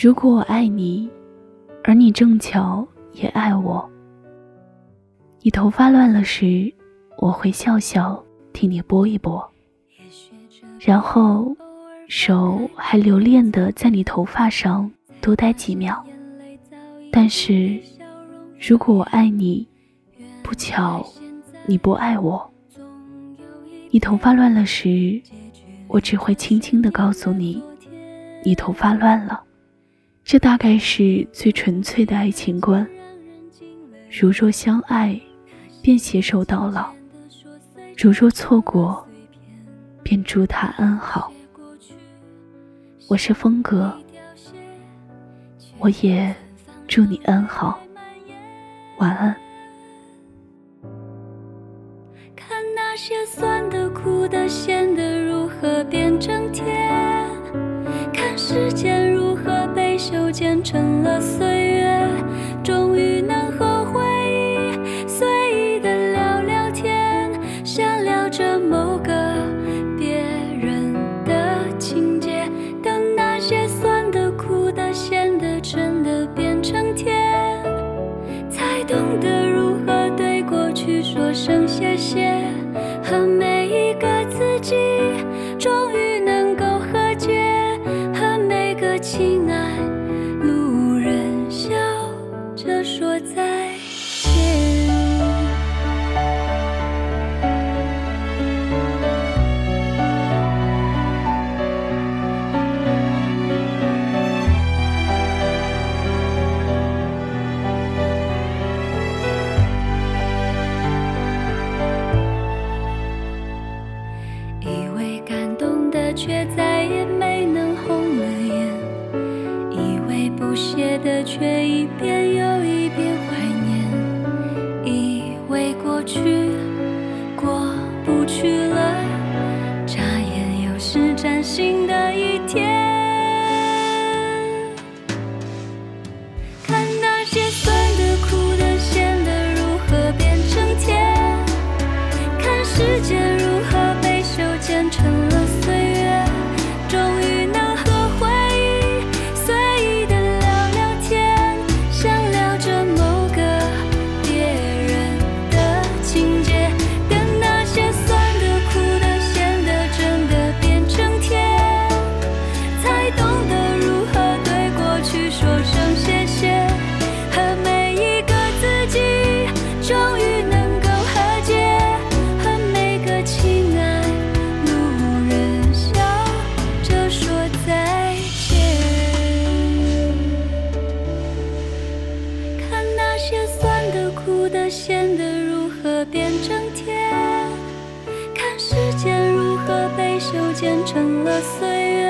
如果我爱你，而你正巧也爱我，你头发乱了时，我会笑笑替你拨一拨，然后手还留恋的在你头发上多待几秒。但是，如果我爱你，不巧你不爱我，你头发乱了时，我只会轻轻的告诉你，你头发乱了。这大概是最纯粹的爱情观。如若相爱，便携手到老；如若错过，便祝他安好。我是风格，我也祝你安好，晚安。看那些酸的、苦的、咸的如何变成甜，看时间如何。修剪成了岁月，终于能和回忆随意的聊聊天，想聊着某个别人的情节。等那些酸的、苦的、咸的、真的变成甜，才懂得如何对过去说声谢谢，和每一个自己。终于能够和解，和每个亲爱。却再也见证了岁月，